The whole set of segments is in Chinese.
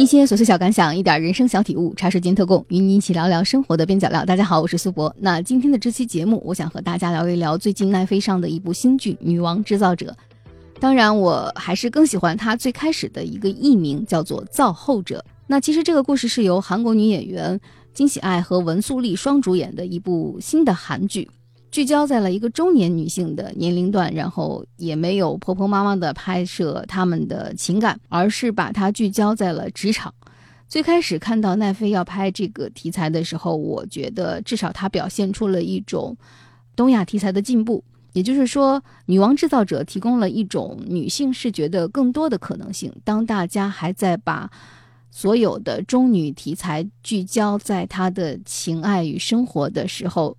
一些琐碎小感想，一点人生小体悟，茶水间特供，与你一起聊聊生活的边角料。大家好，我是苏博。那今天的这期节目，我想和大家聊一聊最近奈飞上的一部新剧《女王制造者》。当然，我还是更喜欢它最开始的一个艺名，叫做《造后者》。那其实这个故事是由韩国女演员金喜爱和文素丽双主演的一部新的韩剧。聚焦在了一个中年女性的年龄段，然后也没有婆婆妈妈的拍摄他们的情感，而是把它聚焦在了职场。最开始看到奈飞要拍这个题材的时候，我觉得至少它表现出了一种东亚题材的进步，也就是说，《女王制造者》提供了一种女性视觉的更多的可能性。当大家还在把所有的中女题材聚焦在她的情爱与生活的时候，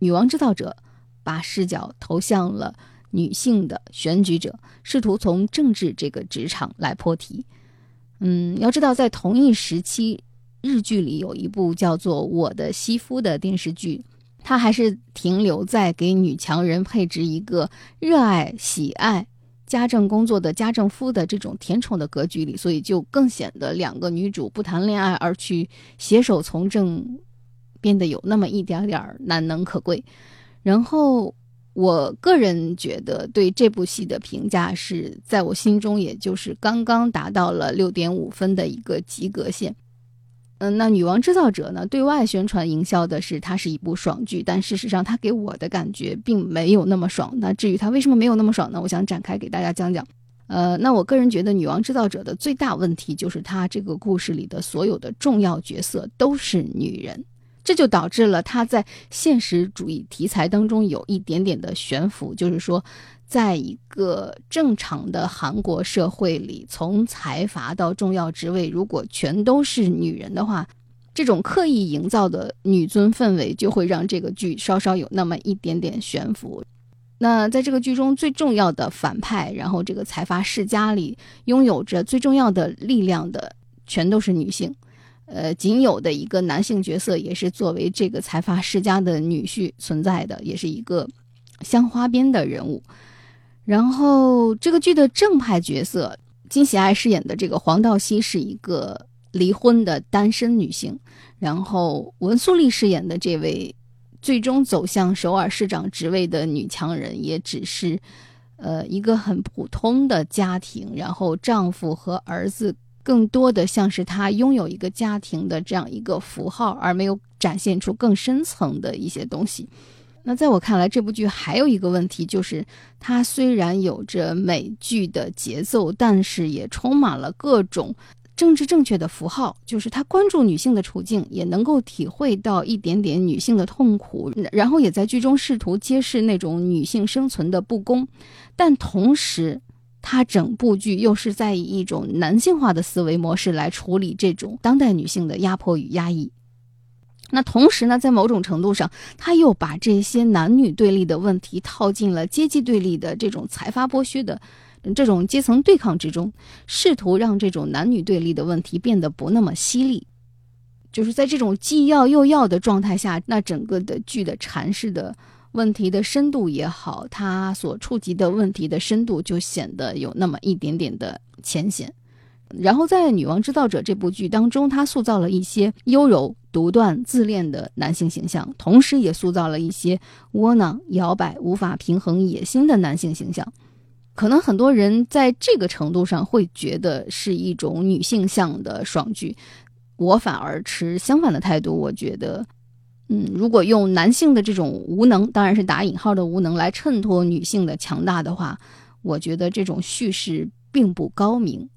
女王制造者把视角投向了女性的选举者，试图从政治这个职场来破题。嗯，要知道，在同一时期，日剧里有一部叫做《我的西夫》的电视剧，它还是停留在给女强人配置一个热爱、喜爱家政工作的家政夫的这种甜宠的格局里，所以就更显得两个女主不谈恋爱而去携手从政。变得有那么一点点难能可贵，然后我个人觉得对这部戏的评价是在我心中也就是刚刚达到了六点五分的一个及格线。嗯，那《女王制造者》呢，对外宣传营销的是它是一部爽剧，但事实上它给我的感觉并没有那么爽。那至于它为什么没有那么爽呢？我想展开给大家讲讲。呃，那我个人觉得《女王制造者》的最大问题就是它这个故事里的所有的重要角色都是女人。这就导致了他在现实主义题材当中有一点点的悬浮，就是说，在一个正常的韩国社会里，从财阀到重要职位，如果全都是女人的话，这种刻意营造的女尊氛围就会让这个剧稍稍有那么一点点悬浮。那在这个剧中最重要的反派，然后这个财阀世家里拥有着最重要的力量的，全都是女性。呃，仅有的一个男性角色，也是作为这个财阀世家的女婿存在的，也是一个镶花边的人物。然后，这个剧的正派角色金喜爱饰演的这个黄道熙是一个离婚的单身女性，然后文素丽饰演的这位最终走向首尔市长职位的女强人，也只是呃一个很普通的家庭，然后丈夫和儿子。更多的像是他拥有一个家庭的这样一个符号，而没有展现出更深层的一些东西。那在我看来，这部剧还有一个问题，就是它虽然有着美剧的节奏，但是也充满了各种政治正确的符号。就是他关注女性的处境，也能够体会到一点点女性的痛苦，然后也在剧中试图揭示那种女性生存的不公，但同时。他整部剧又是在以一种男性化的思维模式来处理这种当代女性的压迫与压抑。那同时呢，在某种程度上，他又把这些男女对立的问题套进了阶级对立的这种财阀剥削的这种阶层对抗之中，试图让这种男女对立的问题变得不那么犀利。就是在这种既要又要的状态下，那整个的剧的阐释的。问题的深度也好，他所触及的问题的深度就显得有那么一点点的浅显。然后在《女王制造者》这部剧当中，他塑造了一些优柔、独断、自恋的男性形象，同时也塑造了一些窝囊、摇摆、无法平衡野心的男性形象。可能很多人在这个程度上会觉得是一种女性向的爽剧，我反而持相反的态度。我觉得。嗯，如果用男性的这种无能，当然是打引号的无能来衬托女性的强大的话，我觉得这种叙事并不高明，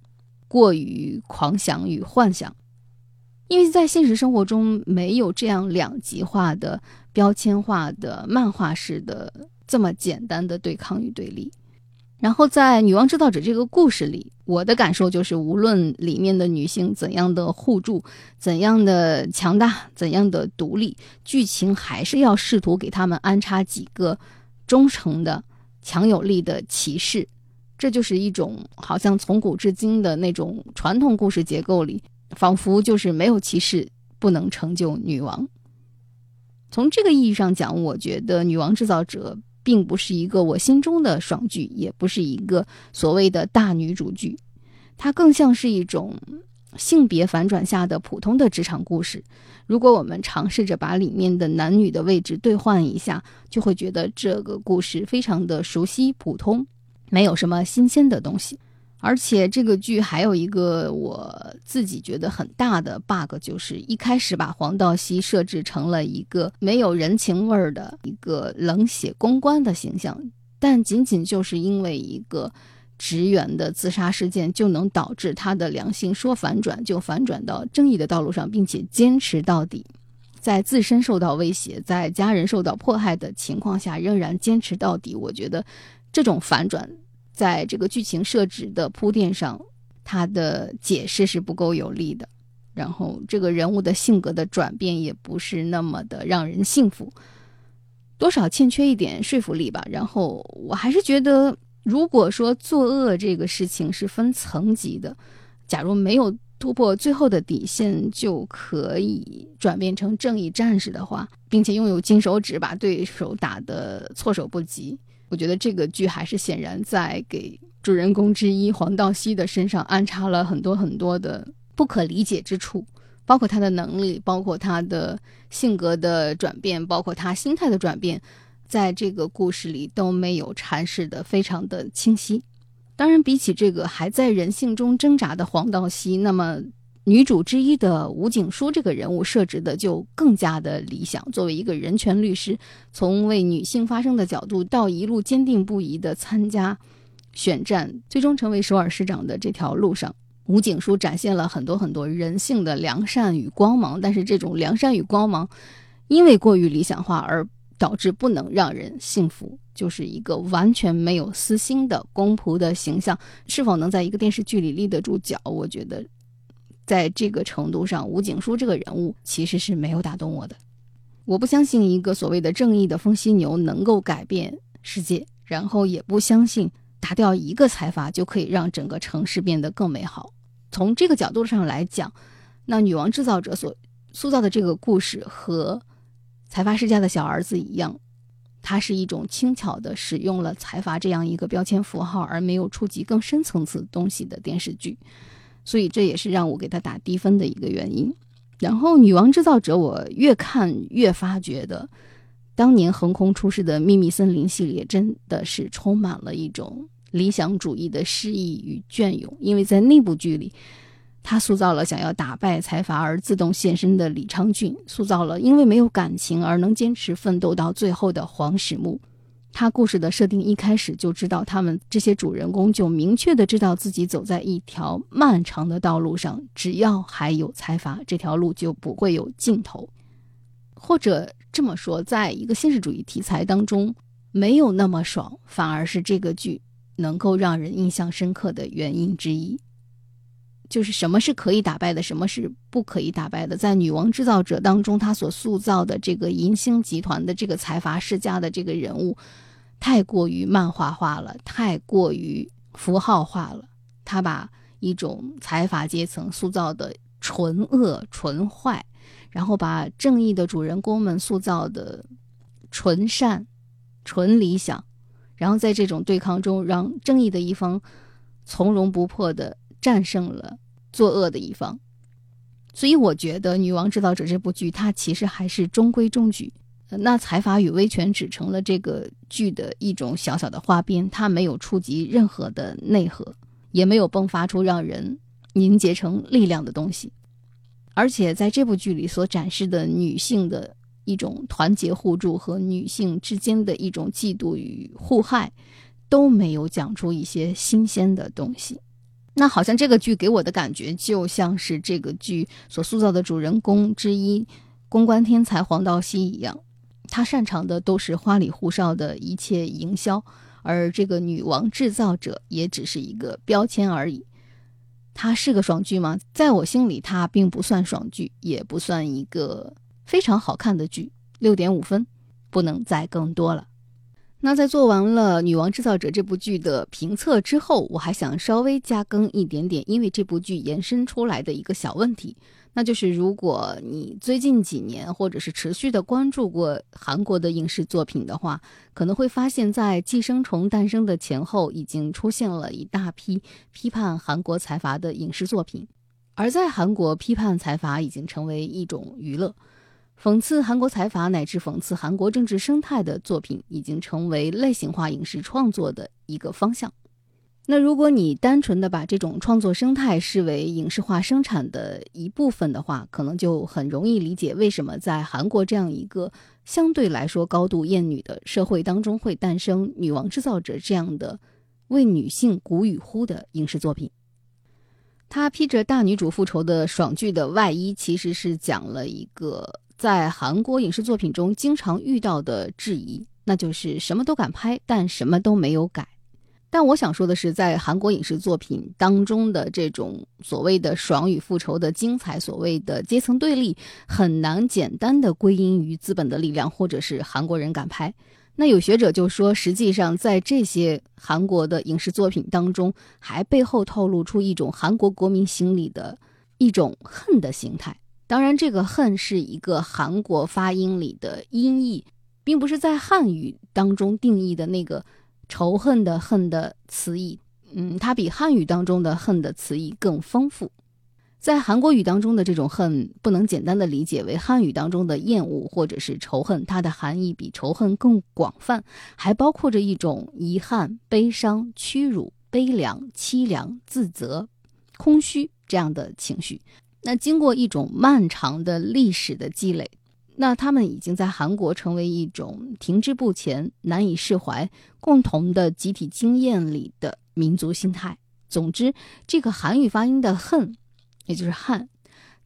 过于狂想与幻想，因为在现实生活中没有这样两极化的、标签化的、漫画式的这么简单的对抗与对立。然后在《女王制造者》这个故事里，我的感受就是，无论里面的女性怎样的互助、怎样的强大、怎样的独立，剧情还是要试图给他们安插几个忠诚的、强有力的骑士。这就是一种好像从古至今的那种传统故事结构里，仿佛就是没有骑士不能成就女王。从这个意义上讲，我觉得《女王制造者》。并不是一个我心中的爽剧，也不是一个所谓的大女主剧，它更像是一种性别反转下的普通的职场故事。如果我们尝试着把里面的男女的位置兑换一下，就会觉得这个故事非常的熟悉、普通，没有什么新鲜的东西。而且这个剧还有一个我自己觉得很大的 bug，就是一开始把黄道熙设置成了一个没有人情味儿的一个冷血公关的形象，但仅仅就是因为一个。职员的自杀事件就能导致他的良心说反转就反转到正义的道路上，并且坚持到底，在自身受到威胁、在家人受到迫害的情况下仍然坚持到底。我觉得这种反转在这个剧情设置的铺垫上，他的解释是不够有力的。然后这个人物的性格的转变也不是那么的让人信服，多少欠缺一点说服力吧。然后我还是觉得。如果说作恶这个事情是分层级的，假如没有突破最后的底线就可以转变成正义战士的话，并且拥有金手指把对手打得措手不及，我觉得这个剧还是显然在给主人公之一黄道熙的身上安插了很多很多的不可理解之处，包括他的能力，包括他的性格的转变，包括他心态的转变。在这个故事里都没有阐释的非常的清晰。当然，比起这个还在人性中挣扎的黄道熙，那么女主之一的吴景书这个人物设置的就更加的理想。作为一个人权律师，从为女性发声的角度，到一路坚定不移的参加选战，最终成为首尔市长的这条路上，吴景书展现了很多很多人性的良善与光芒。但是，这种良善与光芒，因为过于理想化而。导致不能让人信服，就是一个完全没有私心的公仆的形象，是否能在一个电视剧里立得住脚？我觉得，在这个程度上，吴景书这个人物其实是没有打动我的。我不相信一个所谓的正义的风犀牛能够改变世界，然后也不相信打掉一个财阀就可以让整个城市变得更美好。从这个角度上来讲，那女王制造者所塑造的这个故事和。财阀世家的小儿子一样，它是一种轻巧的使用了财阀这样一个标签符号，而没有触及更深层次东西的电视剧，所以这也是让我给他打低分的一个原因。然后，《女王制造者》我越看越发觉得，当年横空出世的《秘密森林》系列真的是充满了一种理想主义的诗意与隽永，因为在那部剧里。他塑造了想要打败财阀而自动献身的李昌俊，塑造了因为没有感情而能坚持奋斗到最后的黄始木。他故事的设定一开始就知道，他们这些主人公就明确的知道自己走在一条漫长的道路上，只要还有财阀，这条路就不会有尽头。或者这么说，在一个现实主义题材当中，没有那么爽，反而是这个剧能够让人印象深刻的原因之一。就是什么是可以打败的，什么是不可以打败的。在《女王制造者》当中，他所塑造的这个银星集团的这个财阀世家的这个人物，太过于漫画化了，太过于符号化了。他把一种财阀阶层塑造的纯恶、纯坏，然后把正义的主人公们塑造的纯善、纯理想，然后在这种对抗中，让正义的一方从容不迫的战胜了。作恶的一方，所以我觉得《女王制造者》这部剧，它其实还是中规中矩。那财阀与威权只成了这个剧的一种小小的花边，它没有触及任何的内核，也没有迸发出让人凝结成力量的东西。而且在这部剧里所展示的女性的一种团结互助和女性之间的一种嫉妒与互害，都没有讲出一些新鲜的东西。那好像这个剧给我的感觉就像是这个剧所塑造的主人公之一，公关天才黄道熙一样，他擅长的都是花里胡哨的一切营销，而这个女王制造者也只是一个标签而已。它是个爽剧吗？在我心里，它并不算爽剧，也不算一个非常好看的剧，六点五分，不能再更多了。那在做完了《女王制造者》这部剧的评测之后，我还想稍微加更一点点，因为这部剧延伸出来的一个小问题，那就是如果你最近几年或者是持续的关注过韩国的影视作品的话，可能会发现，在《寄生虫》诞生的前后，已经出现了一大批批判韩国财阀的影视作品。而在韩国，批判财阀已经成为一种娱乐，讽刺韩国财阀乃至讽刺韩国政治生态的作品已经成为类型化影视创作的一个方向。那如果你单纯的把这种创作生态视为影视化生产的一部分的话，可能就很容易理解为什么在韩国这样一个相对来说高度厌女的社会当中，会诞生《女王制造者》这样的为女性鼓与呼的影视作品。他披着大女主复仇的爽剧的外衣，其实是讲了一个在韩国影视作品中经常遇到的质疑，那就是什么都敢拍，但什么都没有改。但我想说的是，在韩国影视作品当中的这种所谓的爽与复仇的精彩，所谓的阶层对立，很难简单的归因于资本的力量，或者是韩国人敢拍。那有学者就说，实际上在这些韩国的影视作品当中，还背后透露出一种韩国国民心理的一种恨的形态。当然，这个恨是一个韩国发音里的音译，并不是在汉语当中定义的那个。仇恨的恨的词义，嗯，它比汉语当中的恨的词义更丰富。在韩国语当中的这种恨，不能简单的理解为汉语当中的厌恶或者是仇恨，它的含义比仇恨更广泛，还包括着一种遗憾、悲伤、屈辱、悲凉、凄凉、自责、空虚这样的情绪。那经过一种漫长的历史的积累。那他们已经在韩国成为一种停滞不前、难以释怀、共同的集体经验里的民族心态。总之，这个韩语发音的“恨”，也就是“汉”，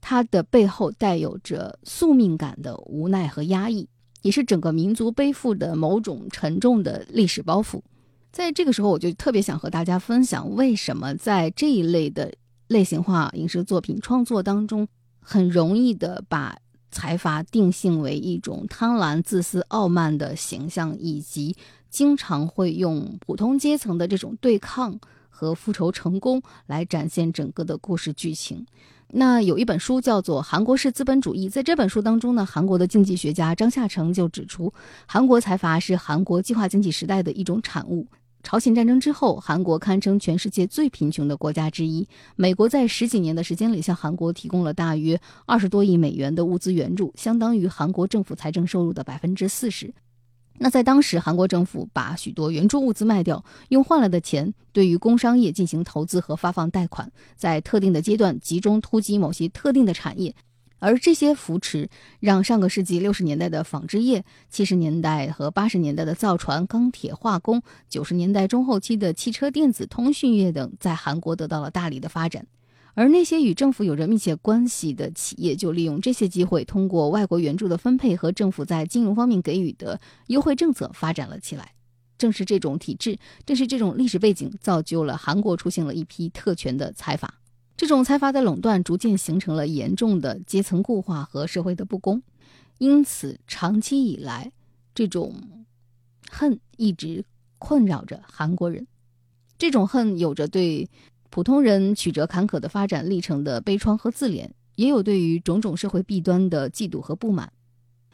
它的背后带有着宿命感的无奈和压抑，也是整个民族背负的某种沉重的历史包袱。在这个时候，我就特别想和大家分享，为什么在这一类的类型化影视作品创作当中，很容易的把。财阀定性为一种贪婪、自私、傲慢的形象，以及经常会用普通阶层的这种对抗和复仇成功来展现整个的故事剧情。那有一本书叫做《韩国式资本主义》，在这本书当中呢，韩国的经济学家张夏成就指出，韩国财阀是韩国计划经济时代的一种产物。朝鲜战争之后，韩国堪称全世界最贫穷的国家之一。美国在十几年的时间里向韩国提供了大约二十多亿美元的物资援助，相当于韩国政府财政收入的百分之四十。那在当时，韩国政府把许多援助物资卖掉，用换来的钱对于工商业进行投资和发放贷款，在特定的阶段集中突击某些特定的产业。而这些扶持让上个世纪六十年代的纺织业、七十年代和八十年代的造船、钢铁、化工、九十年代中后期的汽车、电子、通讯业等在韩国得到了大力的发展。而那些与政府有着密切关系的企业，就利用这些机会，通过外国援助的分配和政府在金融方面给予的优惠政策发展了起来。正是这种体制，正是这种历史背景，造就了韩国出现了一批特权的财阀。这种财阀的垄断逐渐形成了严重的阶层固化和社会的不公，因此长期以来，这种恨一直困扰着韩国人。这种恨有着对普通人曲折坎坷的发展历程的悲怆和自怜，也有对于种种社会弊端的嫉妒和不满。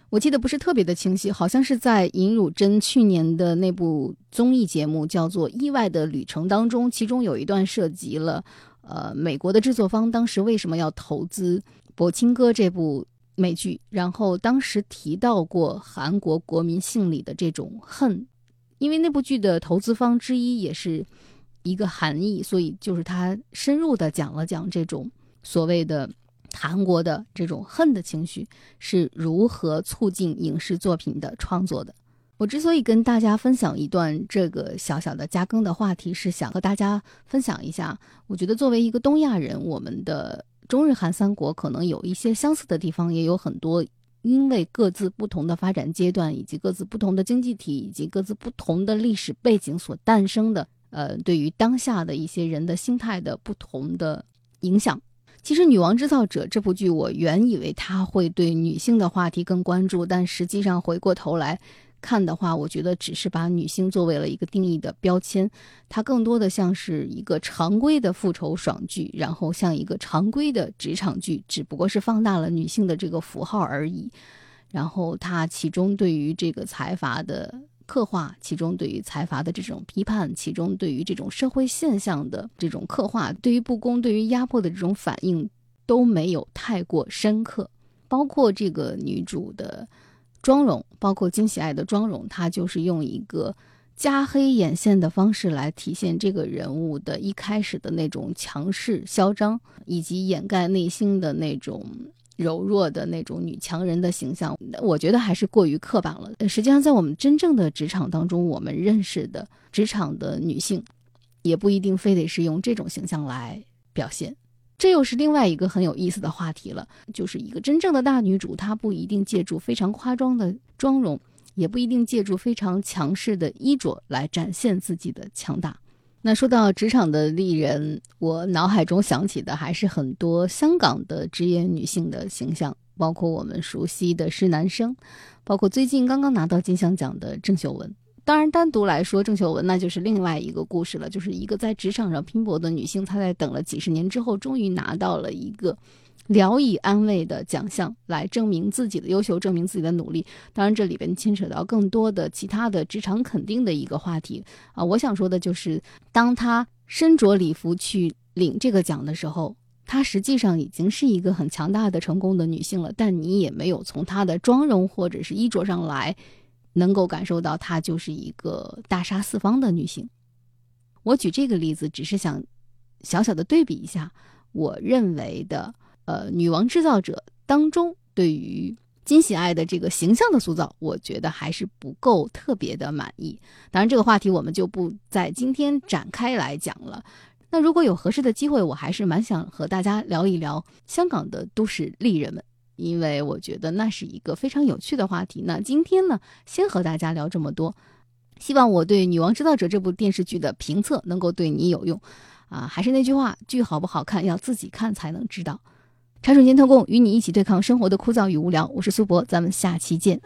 我记得不是特别的清晰，好像是在尹汝贞去年的那部综艺节目叫做《意外的旅程》当中，其中有一段涉及了。呃，美国的制作方当时为什么要投资《博青哥》这部美剧？然后当时提到过韩国国民性里的这种恨，因为那部剧的投资方之一也是一个韩裔，所以就是他深入的讲了讲这种所谓的韩国的这种恨的情绪是如何促进影视作品的创作的。我之所以跟大家分享一段这个小小的加更的话题，是想和大家分享一下。我觉得作为一个东亚人，我们的中日韩三国可能有一些相似的地方，也有很多因为各自不同的发展阶段，以及各自不同的经济体，以及各自不同的历史背景所诞生的，呃，对于当下的一些人的心态的不同的影响。其实《女王制造者》这部剧，我原以为它会对女性的话题更关注，但实际上回过头来。看的话，我觉得只是把女性作为了一个定义的标签，它更多的像是一个常规的复仇爽剧，然后像一个常规的职场剧，只不过是放大了女性的这个符号而已。然后它其中对于这个财阀的刻画，其中对于财阀的这种批判，其中对于这种社会现象的这种刻画，对于不公、对于压迫的这种反应，都没有太过深刻。包括这个女主的妆容，包括金喜爱的妆容，她就是用一个加黑眼线的方式来体现这个人物的一开始的那种强势嚣张，以及掩盖内心的那种柔弱的那种女强人的形象。我觉得还是过于刻板了。实际上，在我们真正的职场当中，我们认识的职场的女性，也不一定非得是用这种形象来表现。这又是另外一个很有意思的话题了，就是一个真正的大女主，她不一定借助非常夸张的妆容，也不一定借助非常强势的衣着来展现自己的强大。那说到职场的丽人，我脑海中想起的还是很多香港的职业女性的形象，包括我们熟悉的施南生，包括最近刚刚拿到金像奖的郑秀文。当然，单独来说，郑秀文那就是另外一个故事了，就是一个在职场上拼搏的女性，她在等了几十年之后，终于拿到了一个聊以安慰的奖项，来证明自己的优秀，证明自己的努力。当然，这里边牵扯到更多的其他的职场肯定的一个话题啊。我想说的就是，当她身着礼服去领这个奖的时候，她实际上已经是一个很强大的、成功的女性了，但你也没有从她的妆容或者是衣着上来。能够感受到她就是一个大杀四方的女性。我举这个例子，只是想小小的对比一下，我认为的呃，女王制造者当中对于金喜爱的这个形象的塑造，我觉得还是不够特别的满意。当然，这个话题我们就不在今天展开来讲了。那如果有合适的机会，我还是蛮想和大家聊一聊香港的都市丽人们。因为我觉得那是一个非常有趣的话题。那今天呢，先和大家聊这么多，希望我对《女王制造者》这部电视剧的评测能够对你有用。啊，还是那句话，剧好不好看要自己看才能知道。茶水间特供，与你一起对抗生活的枯燥与无聊。我是苏博，咱们下期见。